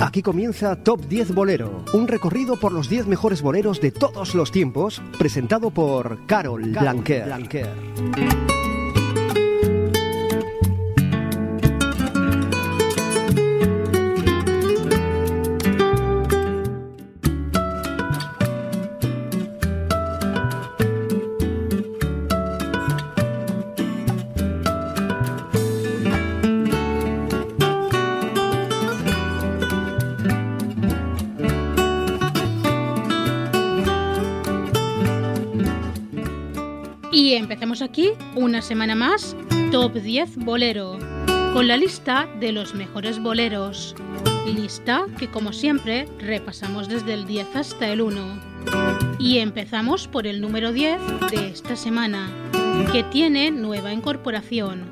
Aquí comienza Top 10 Bolero, un recorrido por los 10 mejores boleros de todos los tiempos, presentado por Carol, Blanquer. Y empezamos aquí una semana más, Top 10 Bolero, con la lista de los mejores boleros. Lista que como siempre repasamos desde el 10 hasta el 1. Y empezamos por el número 10 de esta semana, que tiene nueva incorporación.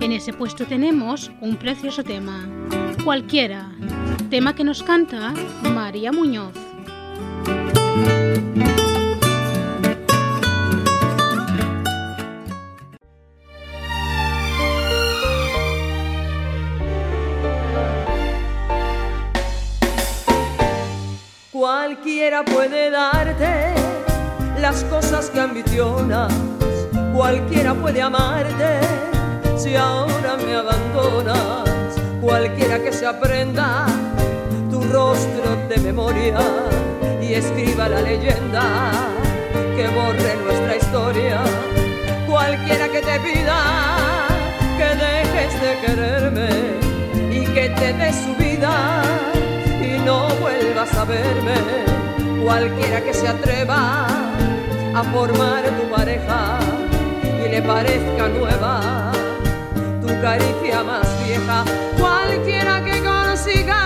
En ese puesto tenemos un precioso tema, cualquiera, tema que nos canta María Muñoz. Cualquiera puede darte las cosas que ambicionas, cualquiera puede amarte si ahora me abandonas, cualquiera que se aprenda tu rostro de memoria y escriba la leyenda que borre nuestra historia, cualquiera que te pida que dejes de quererme y que te dé su vida no vuelvas a verme. Cualquiera que se atreva a formar tu pareja y le parezca nueva tu caricia más vieja. Cualquiera que consiga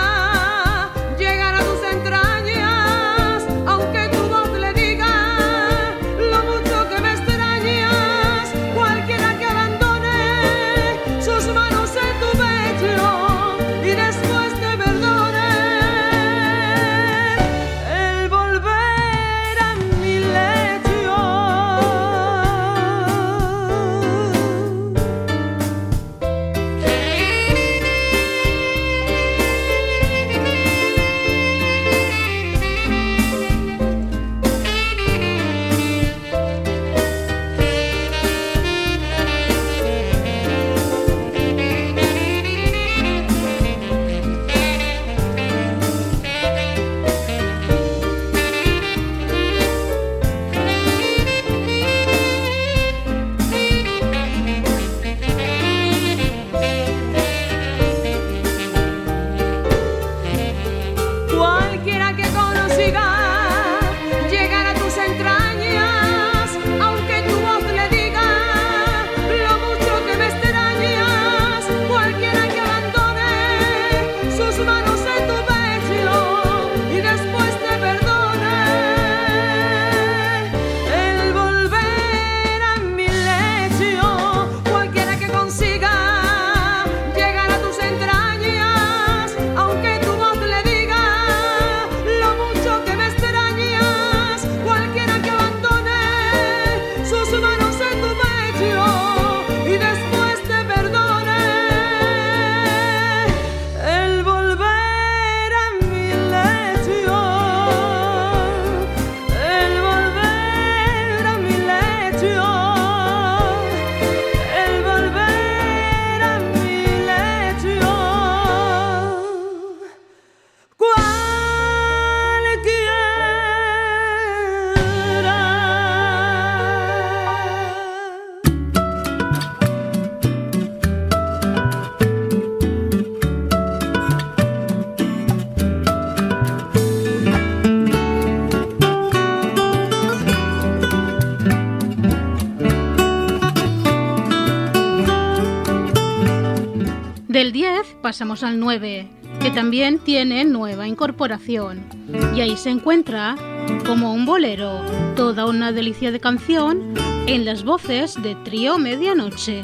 pasamos al 9, que también tiene nueva incorporación. Y ahí se encuentra, como un bolero, toda una delicia de canción en las voces de Trío Medianoche.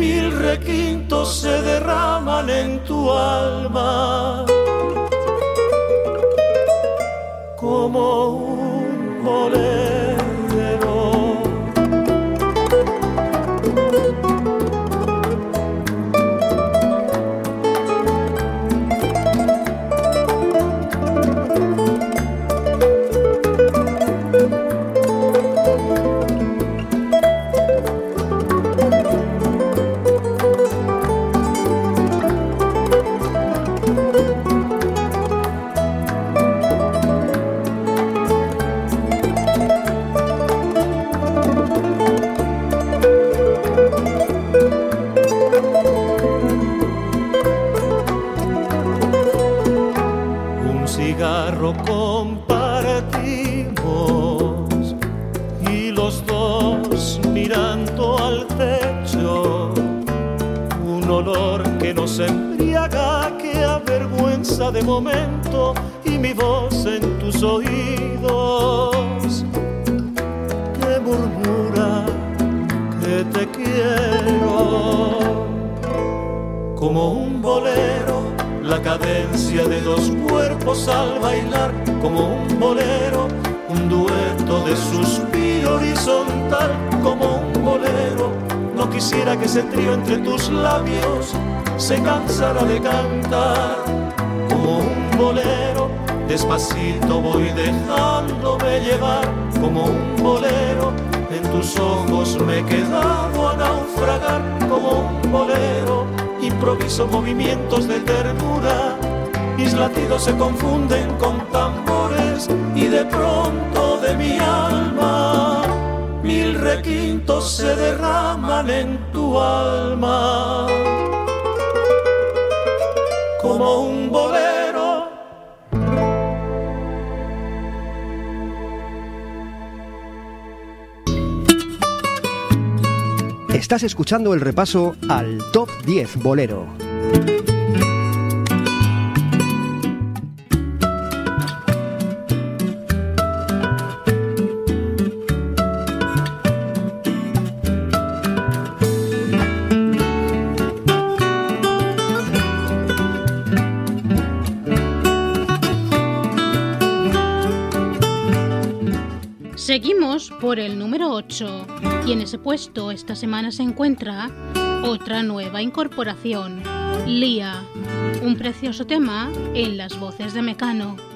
mil requintos se derraman en tu alma. Como un bolero. De momento y mi voz en tus oídos que murmura que te quiero como un bolero la cadencia de dos cuerpos al bailar como un bolero un dueto de suspiro horizontal como un bolero no quisiera que ese trío entre tus labios se cansara de cantar. Como un bolero, despacito voy dejándome llevar. Como un bolero, en tus ojos me he quedado a naufragar. Como un bolero, improviso movimientos de ternura, mis latidos se confunden con tambores y de pronto de mi alma mil requintos se derraman en tu alma como un bolero. Estás escuchando el repaso al Top 10 Bolero. Por el número 8, y en ese puesto esta semana se encuentra otra nueva incorporación, Lía, un precioso tema en las voces de Mecano.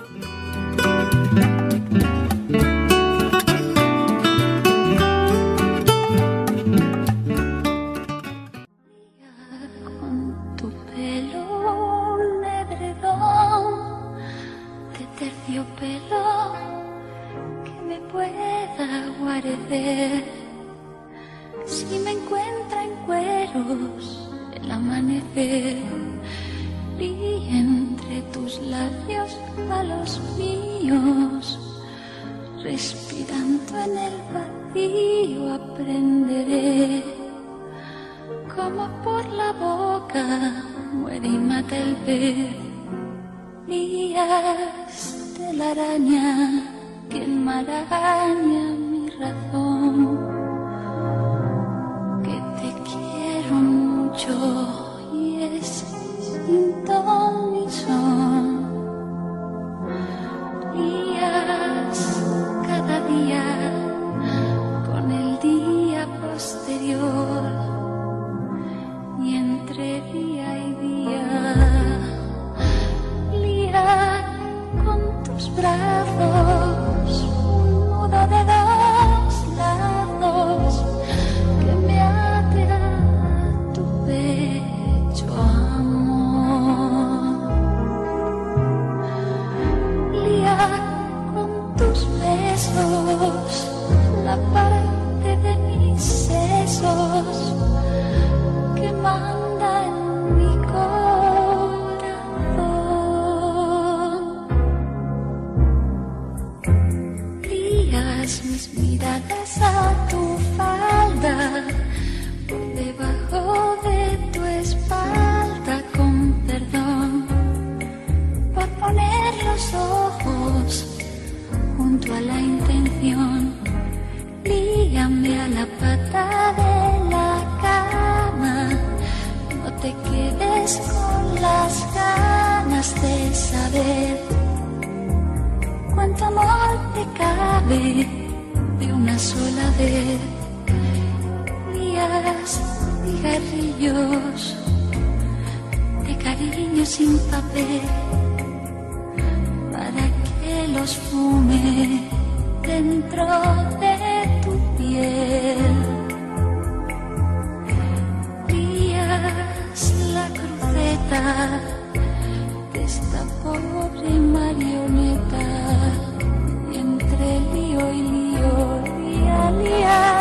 de cariño sin papel para que los fume dentro de tu piel. Días la cruceta de esta pobre marioneta y entre lío y lío, día día.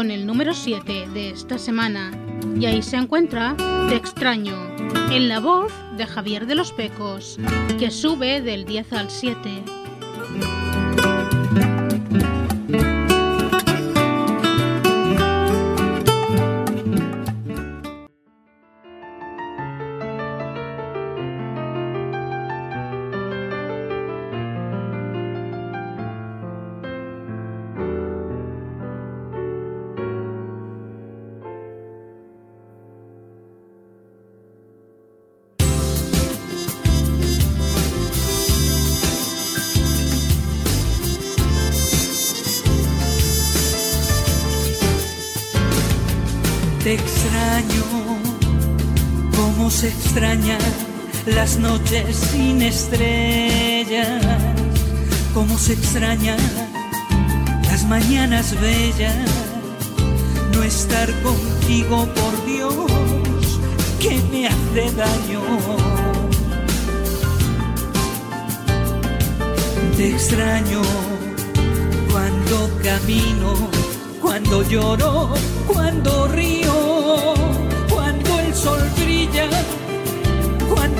Con el número 7 de esta semana y ahí se encuentra Te extraño, en la voz de Javier de los Pecos, que sube del 10 al 7. Extrañan las noches sin estrellas, como se extrañan las mañanas bellas, no estar contigo por Dios, que me hace daño. Te extraño cuando camino, cuando lloro, cuando río, cuando el sol brilla,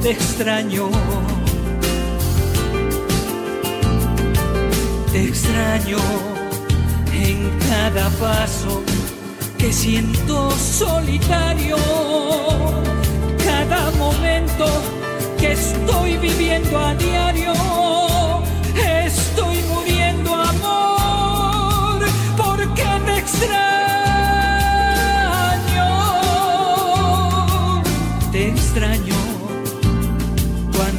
te extraño. Te extraño en cada paso que siento solitario. Cada momento que estoy viviendo a diario. Estoy muriendo, amor, porque te extraño. Te extraño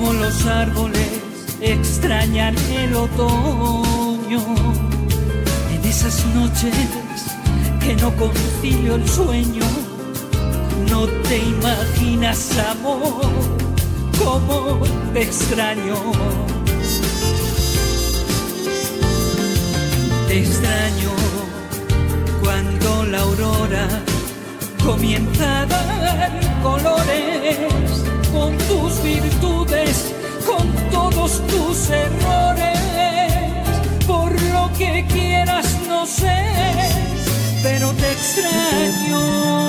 como los árboles extrañan el otoño. En esas noches que no concilio el sueño, no te imaginas, amor, cómo te extraño. Te extraño cuando la aurora comienza a dar colores con tus virtudes, con todos tus errores. Por lo que quieras, no sé, pero te extraño.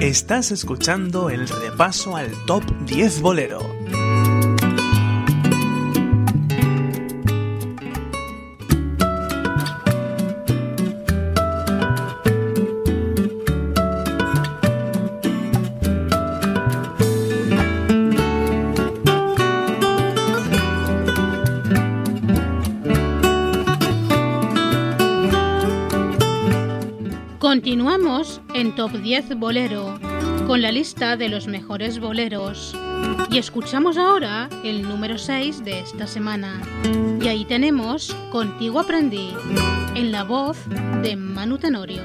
Estás escuchando el repaso al Top 10 Bolero. Top 10 Bolero con la lista de los mejores boleros. Y escuchamos ahora el número 6 de esta semana. Y ahí tenemos Contigo aprendí, en la voz de Manu Tenorio.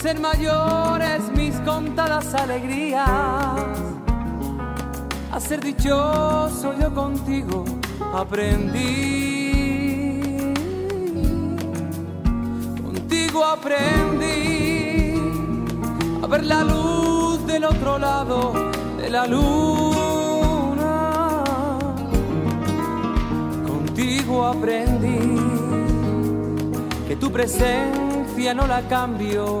ser mayores mis contadas alegrías, a ser dichoso yo contigo aprendí, contigo aprendí. A ver la luz del otro lado de la luna, contigo aprendí que tu presencia no la cambio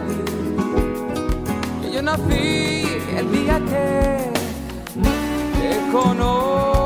nací el día que te conocí.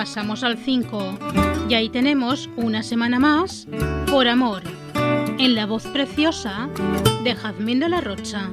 Pasamos al 5 y ahí tenemos una semana más por amor, en la voz preciosa de Jazmín de la Rocha.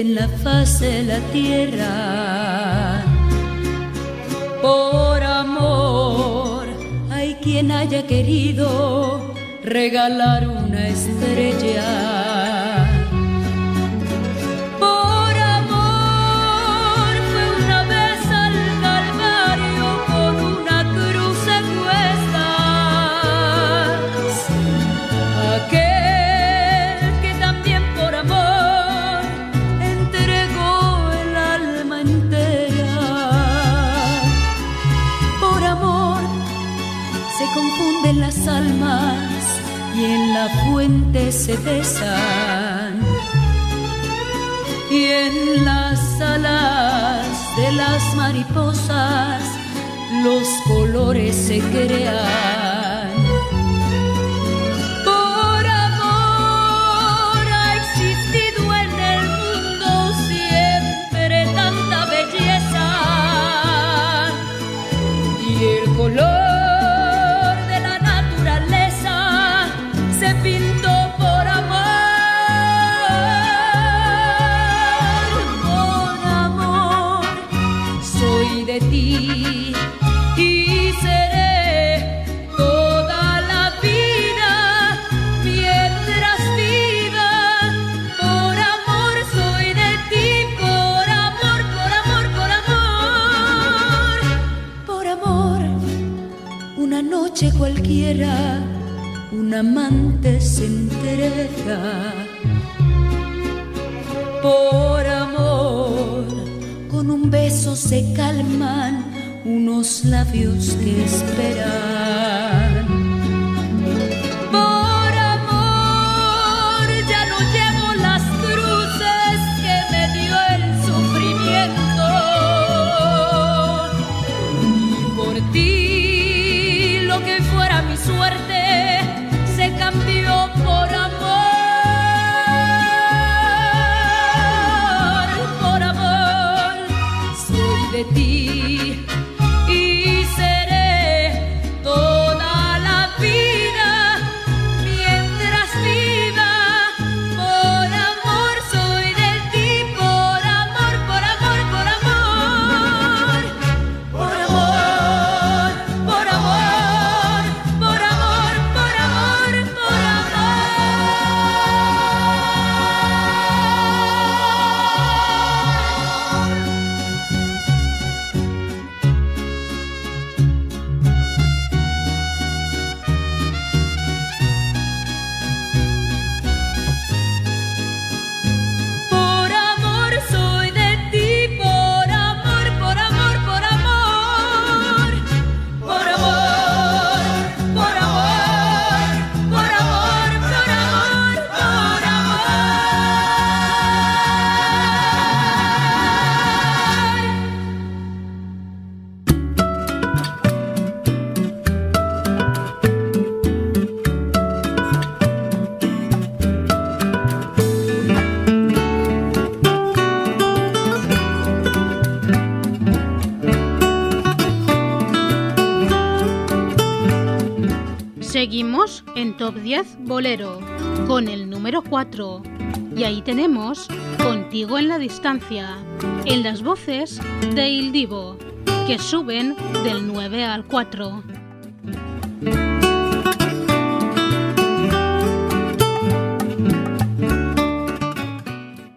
En la faz de la tierra. Por amor hay quien haya querido regalar una estrella. Se besan y en las alas de las mariposas los colores se crean. Top 10 Bolero con el número 4 y ahí tenemos Contigo en la distancia, en las voces de Il Divo, que suben del 9 al 4.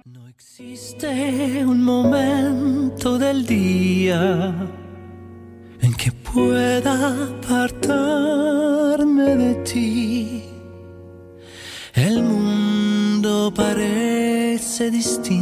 No existe un momento del día en que pueda apartarme se distingue.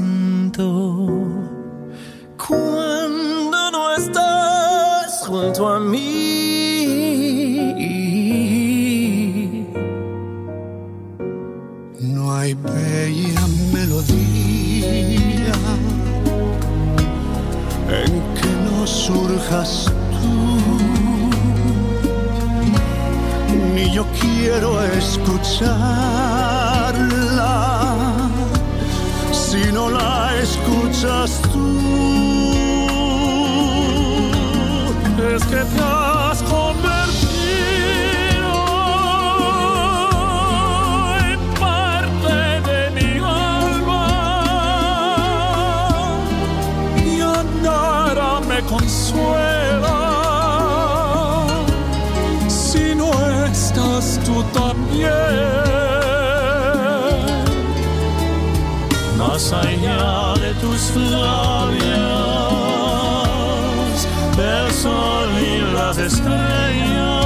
Sol y las estrellas.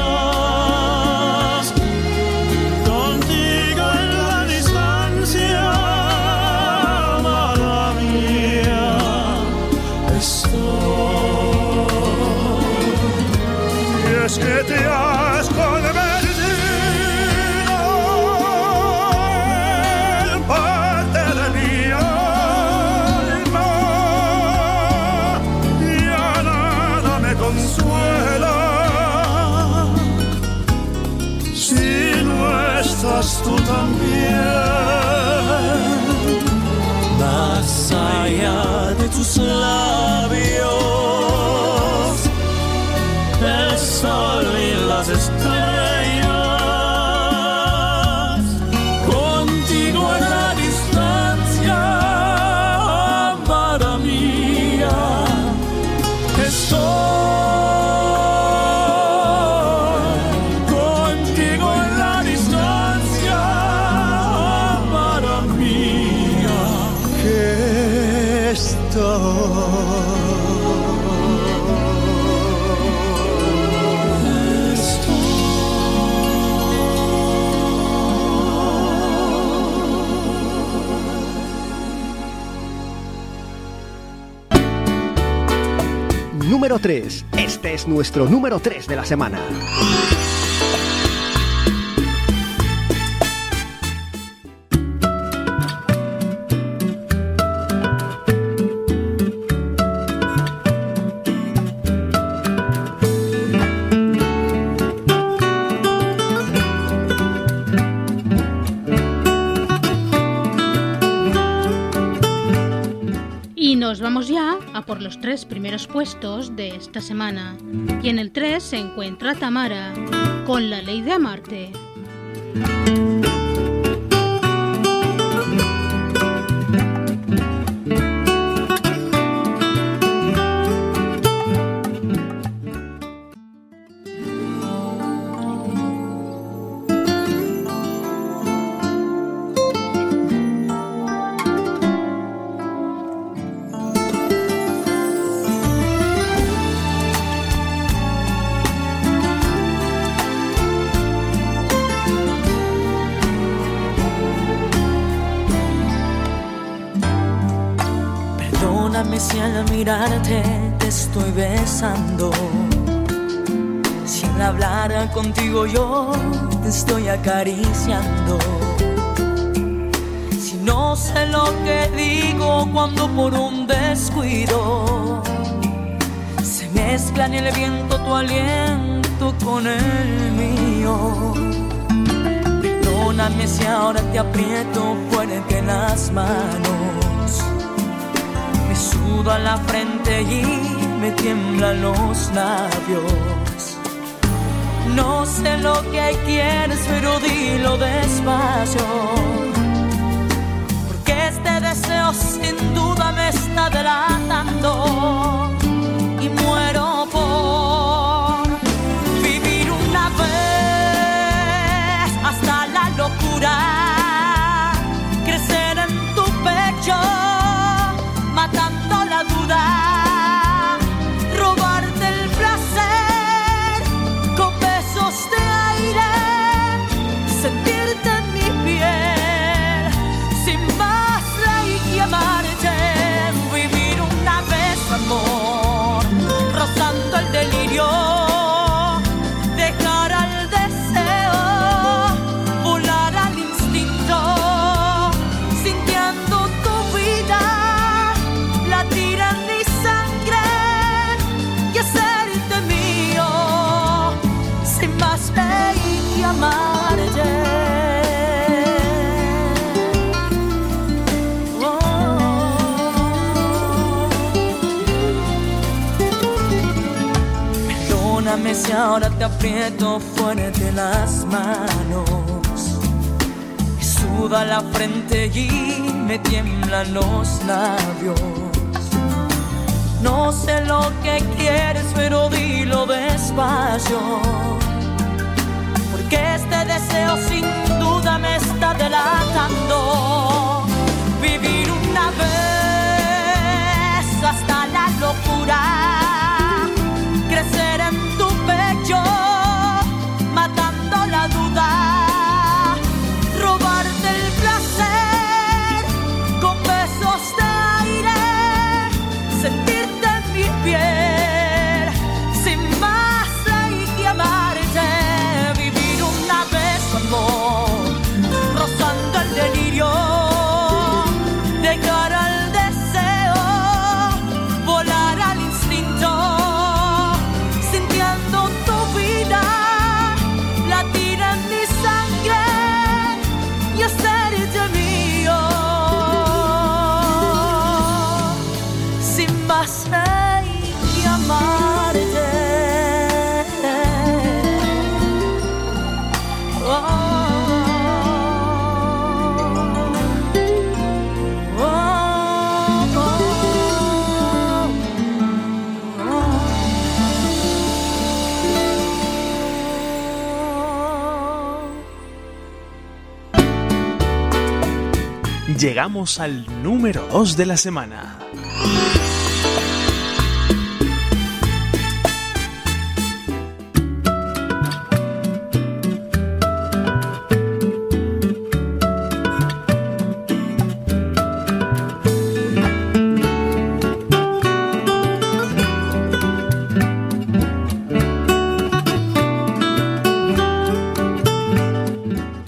Número 3. Este es nuestro número 3 de la semana. Por los tres primeros puestos de esta semana. Y en el 3 se encuentra Tamara, con la ley de amarte. Besando. Si al hablar contigo yo te estoy acariciando. Si no sé lo que digo cuando por un descuido se mezcla en el viento tu aliento con el mío. Perdóname si ahora te aprieto fuerte las manos. Me suda la frente y me tiemblan los labios. No sé lo que quieres, pero dilo despacio. Porque este deseo sin duda me está delatando. Si ahora te aprieto fuerte las manos. Me suda la frente y me tiemblan los labios. No sé lo que quieres, pero dilo despacio. Porque este deseo sin duda me está delatando. Vivir una vez hasta la locura. Crecer llegamos al número 2 de la semana.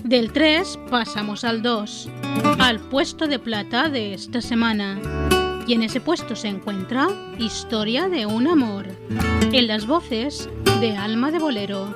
Del 3 pasamos al 2, al puesto de plata de esta semana. Y en ese puesto se encuentra Historia de un amor, en las voces de Alma de Bolero.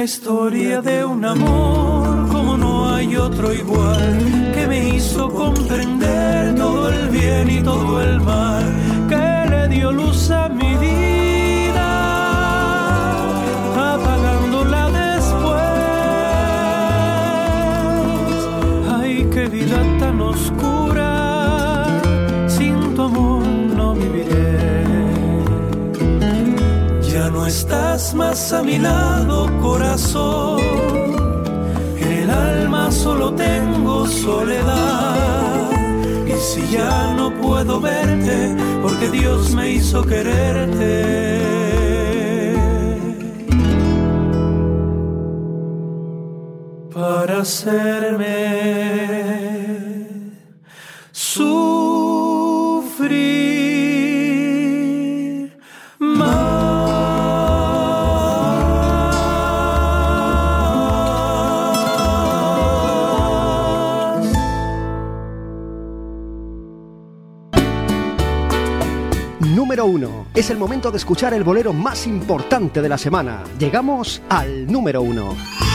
la historia de un amor como no hay otro igual, que me hizo comprender todo el bien y todo el mal, que le dio luz a más a mi lado, corazón. El alma solo tengo soledad. Y si ya no puedo verte, porque Dios me hizo quererte. Para hacerme Es el momento de escuchar el bolero más importante de la semana. Llegamos al número 1.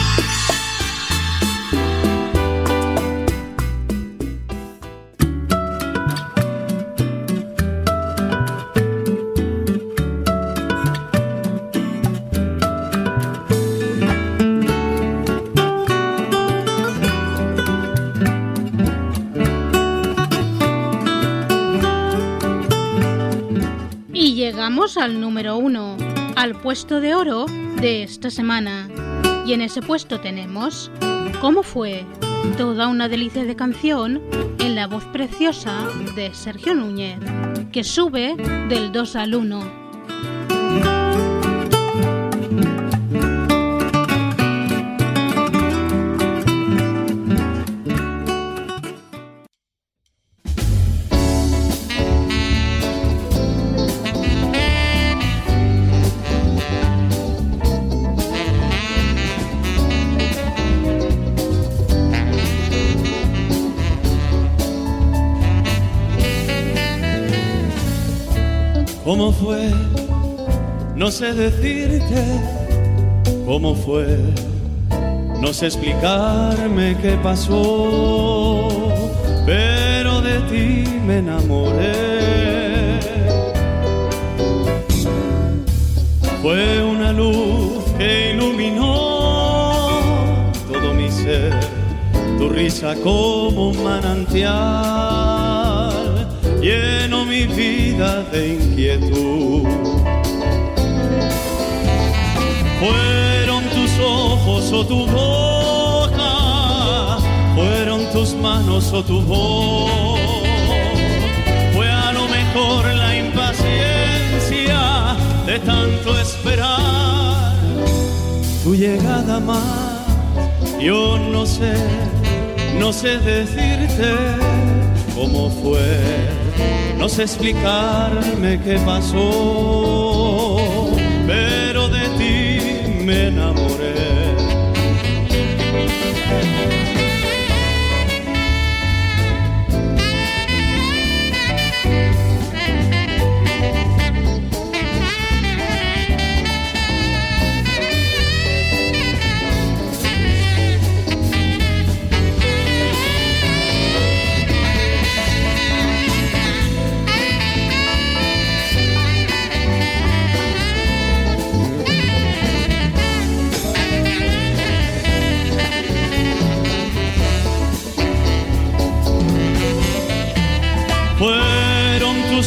Al número uno, al puesto de oro de esta semana. Y en ese puesto tenemos ¿Cómo fue? Toda una delicia de canción en la voz preciosa de Sergio Núñez, que sube del 2 al 1. Sé decirte cómo fue. no sé explicarme qué pasó, pero de ti me enamoré. Fue una luz que iluminó todo mi ser, tu risa como un manantial lleno mi vida de inquietud. Fueron tus ojos o tu boca, fueron tus manos o tu voz. Fue a lo mejor la impaciencia de tanto esperar tu llegada más. Yo no sé, no sé decirte cómo fue, no sé explicarme qué pasó,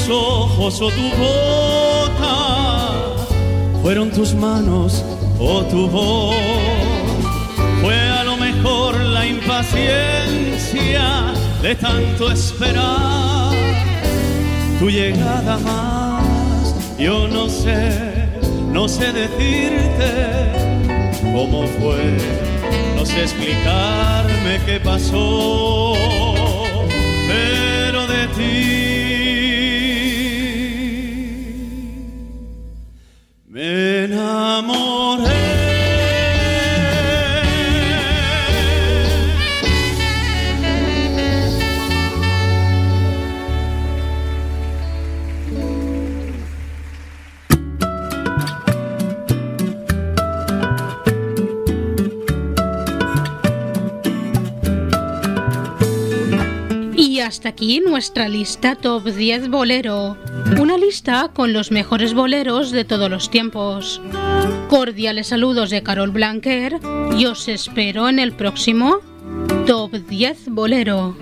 ojos o tu boca, fueron tus manos o tu voz. Fue a lo mejor la impaciencia de tanto esperar tu llegada más. Yo no sé, no sé decirte cómo fue, no sé explicarme qué pasó, pero de ti hasta aquí nuestra lista Top 10 Bolero. Una lista con los mejores boleros de todos los tiempos. Cordiales saludos de Carol Blanquer y os espero en el próximo Top 10 Bolero.